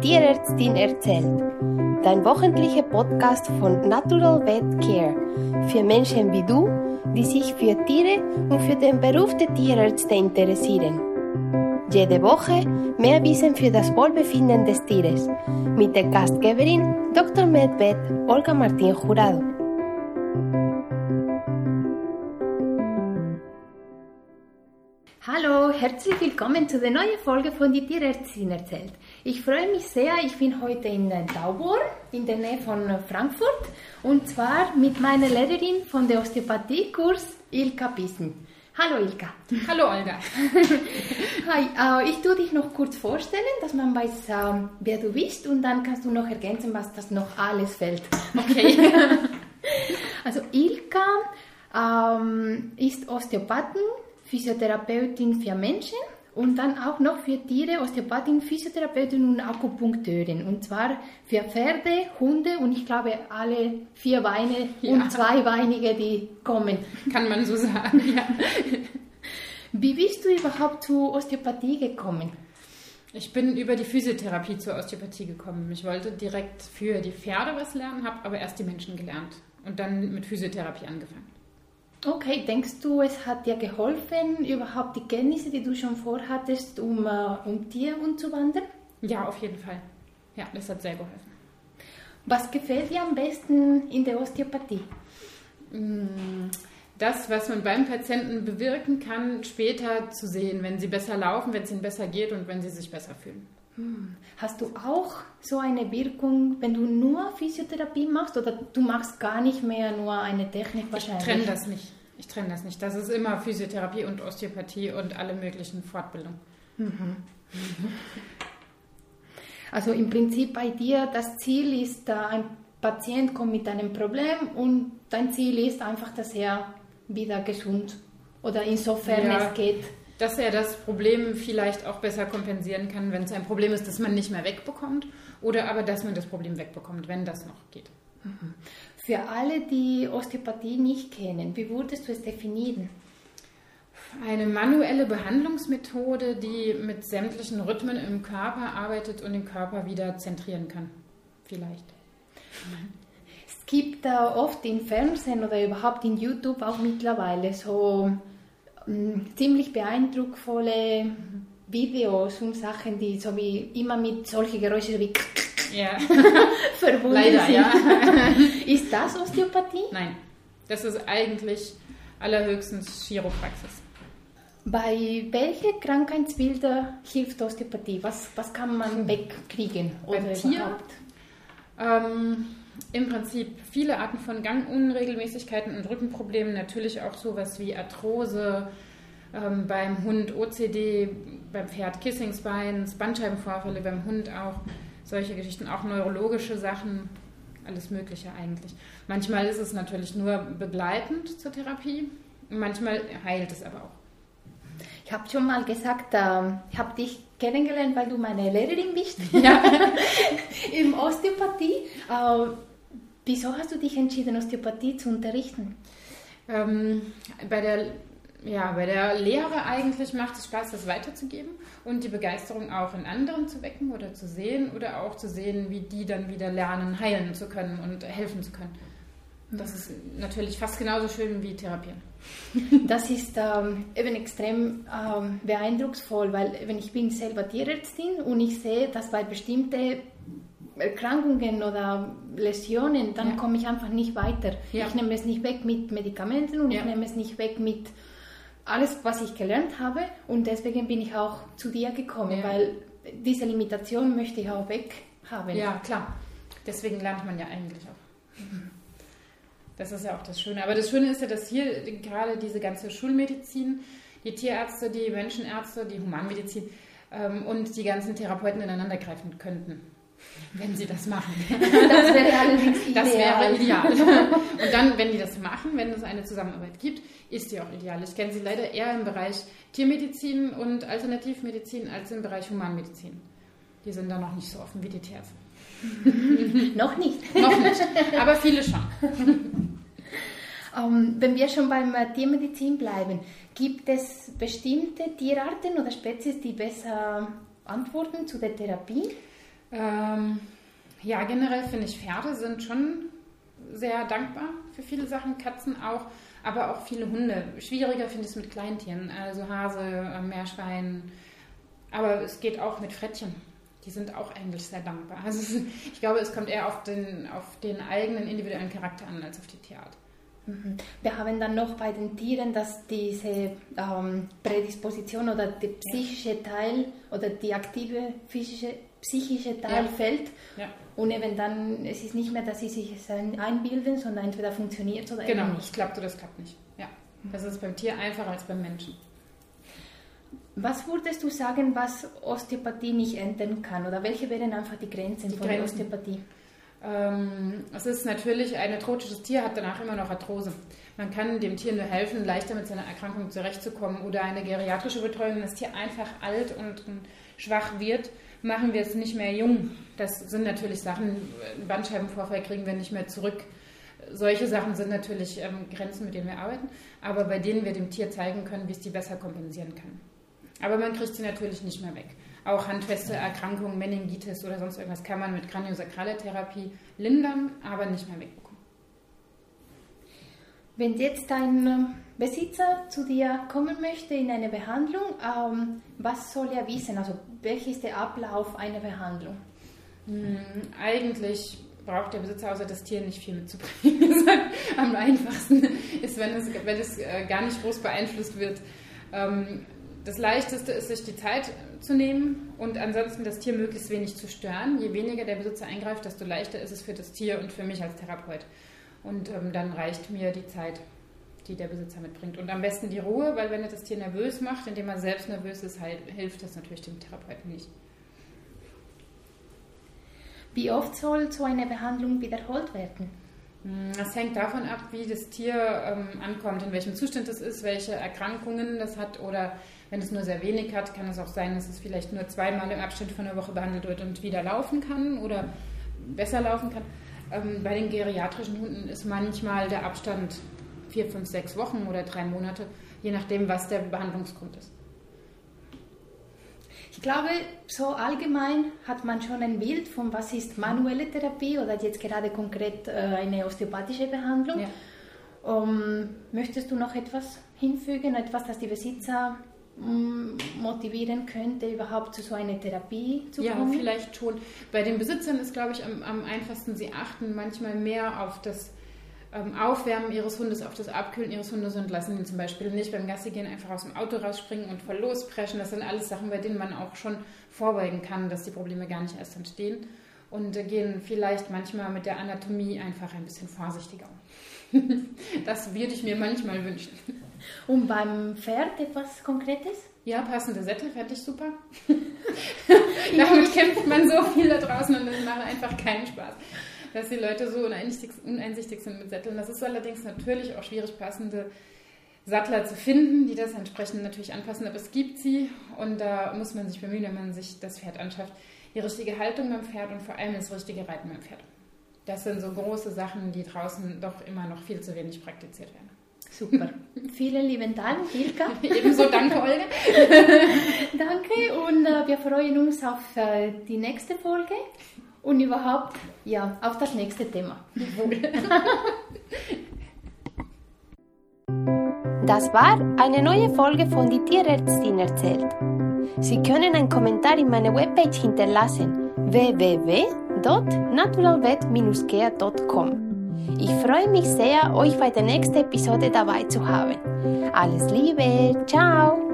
Tierärztin erzählt. Dein wöchentlicher Podcast von Natural Vet Care für Menschen wie du, die sich für Tiere und für den Beruf der Tierärzte interessieren. Jede Woche mehr Wissen für das Wohlbefinden des Tieres mit der Gastgeberin Dr. Medved Olga Martin Jurado. Hallo, herzlich willkommen zu der neuen Folge von Die Tierärztin erzählt. Ich freue mich sehr, ich bin heute in Taubor, in der Nähe von Frankfurt, und zwar mit meiner Lehrerin von der Osteopathiekurs, Ilka Bissen. Hallo Ilka. Hallo Olga. Hi, äh, ich tue dich noch kurz vorstellen, dass man weiß, äh, wer du bist und dann kannst du noch ergänzen, was das noch alles fällt. Okay. also Ilka ähm, ist Osteopathin, Physiotherapeutin für Menschen und dann auch noch für Tiere, Osteopathin, Physiotherapeutin und Akupunkteurin. Und zwar für Pferde, Hunde und ich glaube alle vier Beine Ja. und zweibeinige, die kommen. Kann man so sagen, ja. Wie bist du überhaupt zur Osteopathie gekommen? Ich bin über die Physiotherapie zur Osteopathie gekommen. Ich wollte direkt für die Pferde was lernen, habe aber erst die Menschen gelernt und dann mit Physiotherapie angefangen. Okay, denkst du, es hat dir geholfen, überhaupt die Kenntnisse, die du schon vorhattest, um, äh, um Tier umzuwandern? Ja, auf jeden Fall. Ja, das hat sehr geholfen. Was gefällt dir am besten in der Osteopathie? Mm, Das, was man beim Patienten bewirken kann, später zu sehen, wenn sie besser laufen, wenn es ihnen besser geht und wenn sie sich besser fühlen. Hast du auch so eine Wirkung, wenn du nur Physiotherapie machst oder du machst gar nicht mehr nur eine Technik Ich wahrscheinlich? trenne das nicht. Ich trenne das nicht. Das ist immer Physiotherapie und Osteopathie und alle möglichen Fortbildungen. Also im Prinzip bei dir, das Ziel ist, ein Patient kommt mit einem Problem und dein Ziel ist einfach, dass er wieder gesund oder insofern Ja. es geht. Dass er das Problem vielleicht auch besser kompensieren kann, wenn es ein Problem ist, das man nicht mehr wegbekommt, oder aber dass man das Problem wegbekommt, wenn das noch geht. Für alle, die Osteopathie nicht kennen, wie würdest du es definieren? Eine manuelle Behandlungsmethode, die mit sämtlichen Rhythmen im Körper arbeitet und den Körper wieder zentrieren kann. Vielleicht. Es gibt da oft im Fernsehen oder überhaupt in YouTube auch mittlerweile so ziemlich beeindrucksvolle Videos und Sachen, die so wie immer mit solchen Geräuschen wie Ja, verbunden leider, sind. ja. Ist das Osteopathie? Nein, das ist eigentlich allerhöchstens Chiropraxis. Bei welchen Krankheitsbildern hilft Osteopathie? Was, was kann man wegkriegen? Beim oder Tier? überhaupt? Ähm, Im Prinzip viele Arten von Gangunregelmäßigkeiten und Rückenproblemen, natürlich auch sowas wie Arthrose, ähm, beim Hund OCD, beim Pferd Kissingsbeins, Bandscheibenvorfälle, beim Hund auch solche Geschichten, auch neurologische Sachen, alles Mögliche eigentlich. Manchmal ist es natürlich nur begleitend zur Therapie, manchmal heilt es aber auch. Ich habe schon mal gesagt, ähm, ich habe dich kennengelernt, weil du meine Lehrerin bist Ja. im Osteopathie. Äh, wieso hast du dich entschieden, Osteopathie zu unterrichten? Ähm, bei, der, ja, bei der Lehre eigentlich macht es Spaß, das weiterzugeben und die Begeisterung auch in anderen zu wecken oder zu sehen oder auch zu sehen, wie die dann wieder lernen, heilen zu können und helfen zu können. Das ist natürlich fast genauso schön wie Therapieren. Das ist ähm, eben extrem ähm, beeindrucksvoll, weil eben ich bin selber Tierärztin und ich sehe, dass bei bestimmten Erkrankungen oder Läsionen, dann Ja. komme ich einfach nicht weiter. Ja. Ich nehme es nicht weg mit Medikamenten und Ja. ich nehme es nicht weg mit alles, was ich gelernt habe und deswegen bin ich auch zu dir gekommen, weil diese Limitation möchte ich auch weg haben. Ja, klar. Deswegen lernt man ja eigentlich auch. Das ist ja auch das Schöne. Aber das Schöne ist ja, dass hier gerade diese ganze Schulmedizin, die Tierärzte, die Menschenärzte, die Humanmedizin ähm, und die ganzen Therapeuten ineinander greifen könnten, wenn sie das machen. Das wäre allerdings ideal. Das wäre ideal. Und dann, wenn die das machen, wenn es eine Zusammenarbeit gibt, ist die auch ideal. Ich kenne sie leider eher im Bereich Tiermedizin und Alternativmedizin als im Bereich Humanmedizin. Die sind da noch nicht so offen wie die Tierärzte. Noch nicht. Noch nicht, aber viele schon. Ähm, wenn wir schon beim äh, Tiermedizin bleiben, gibt es bestimmte Tierarten oder Spezies, die besser antworten zu der Therapie? Ähm, ja, generell finde ich, Pferde sind schon sehr dankbar für viele Sachen, Katzen auch, aber auch viele Hunde. Schwieriger finde ich es mit Kleintieren, also Hase, äh, Meerschwein, aber es geht auch mit Frettchen. Die sind auch eigentlich sehr dankbar. Also ich glaube, es kommt eher auf den, auf den eigenen individuellen Charakter an als auf die Tierart. Mhm. Wir haben dann noch bei den Tieren, dass diese ähm, Prädisposition oder der psychische Teil oder die aktive physische, psychische Teil ja. fällt. Ja. Und eben dann, es ist nicht mehr, dass sie sich einbilden, sondern entweder funktioniert es oder genau, eben nicht. Genau, das klappt oder das klappt nicht. Ja. Das ist beim Tier einfacher als beim Menschen. Was würdest du sagen, was Osteopathie nicht ändern kann? Oder welche wären einfach die Grenzen die von Grenzen. Osteopathie? Ähm, es ist natürlich, ein tropisches Tier hat danach immer noch Arthrose. Man kann dem Tier nur helfen, leichter mit seiner Erkrankung zurechtzukommen. Oder eine geriatrische Betreuung, wenn das Tier einfach alt und schwach wird, machen wir es nicht mehr jung. Das sind natürlich Sachen, Bandscheibenvorfall kriegen wir nicht mehr zurück. Solche Sachen sind natürlich ähm, Grenzen, mit denen wir arbeiten, aber bei denen wir dem Tier zeigen können, wie es die besser kompensieren kann. Aber man kriegt sie natürlich nicht mehr weg. Auch handfeste Erkrankungen, Meningitis oder sonst irgendwas kann man mit kraniosakrale Therapie lindern, aber nicht mehr wegbekommen. Wenn jetzt ein ähm, Besitzer zu dir kommen möchte in eine Behandlung, ähm, was soll er wissen? Also welcher ist der Ablauf einer Behandlung? Hm, eigentlich braucht der Besitzer außer das Tier nicht viel mitzubringen. Am einfachsten ist, wenn es, wenn es äh, gar nicht groß beeinflusst wird. Ähm, das Leichteste ist, sich die Zeit zu nehmen und ansonsten das Tier möglichst wenig zu stören. Je weniger der Besitzer eingreift, desto leichter ist es für das Tier und für mich als Therapeut. Und ähm, dann reicht mir die Zeit, die der Besitzer mitbringt. Und am besten die Ruhe, weil wenn er das Tier nervös macht, indem er selbst nervös ist, halt, hilft das natürlich dem Therapeuten nicht. Wie oft soll so eine Behandlung wiederholt werden? Es hängt davon ab, wie das Tier ähm, ankommt, in welchem Zustand es ist, welche Erkrankungen das hat oder wenn es nur sehr wenig hat, kann es auch sein, dass es vielleicht nur zweimal im Abstand von einer Woche behandelt wird und wieder laufen kann oder besser laufen kann. Ähm, bei den geriatrischen Hunden ist manchmal der Abstand vier, fünf, sechs Wochen oder drei Monate, je nachdem, was der Behandlungsgrund ist. Ich glaube, so allgemein hat man schon ein Bild von, was ist manuelle Therapie oder jetzt gerade konkret äh, eine osteopathische Behandlung. Ja. Um, möchtest du noch etwas hinfügen, etwas, das die Besitzer mm, motivieren könnte, überhaupt zu so einer Therapie zu kommen? Ja, vielleicht schon. Bei den Besitzern ist, glaube ich, am, am einfachsten, sie achten manchmal mehr auf das ähm, Aufwärmen ihres Hundes, auf das Abkühlen ihres Hundes und lassen ihn zum Beispiel nicht beim Gassi gehen einfach aus dem Auto rausspringen und voll lospreschen. Das sind alles Sachen, bei denen man auch schon vorbeugen kann, dass die Probleme gar nicht erst entstehen. Und äh, gehen vielleicht manchmal mit der Anatomie einfach ein bisschen vorsichtiger um. das würde ich mir manchmal wünschen. Und beim Pferd etwas Konkretes? Ja, passende Sättel fände ich super. Damit kämpft man so viel da draußen und das macht einfach keinen Spaß dass die Leute so uneinsichtig, uneinsichtig sind mit Sätteln. Das ist allerdings natürlich auch schwierig, passende Sattler zu finden, die das entsprechend natürlich anpassen, aber es gibt sie und da muss man sich bemühen, wenn man sich das Pferd anschafft, die richtige Haltung beim Pferd und vor allem das richtige Reiten beim Pferd. Das sind so große Sachen, die draußen doch immer noch viel zu wenig praktiziert werden. Super. Vielen lieben Dank, Ilka. Ebenso danke, Olga. danke und äh, wir freuen uns auf äh, die nächste Folge und überhaupt, ja, auf das nächste Thema. Das war eine neue Folge von Die Tierärztin erzählt. Sie können einen Kommentar in meiner Webpage hinterlassen www.naturalvet-care.com. Ich freue mich sehr, euch bei der nächsten Episode dabei zu haben. Alles Liebe, ciao!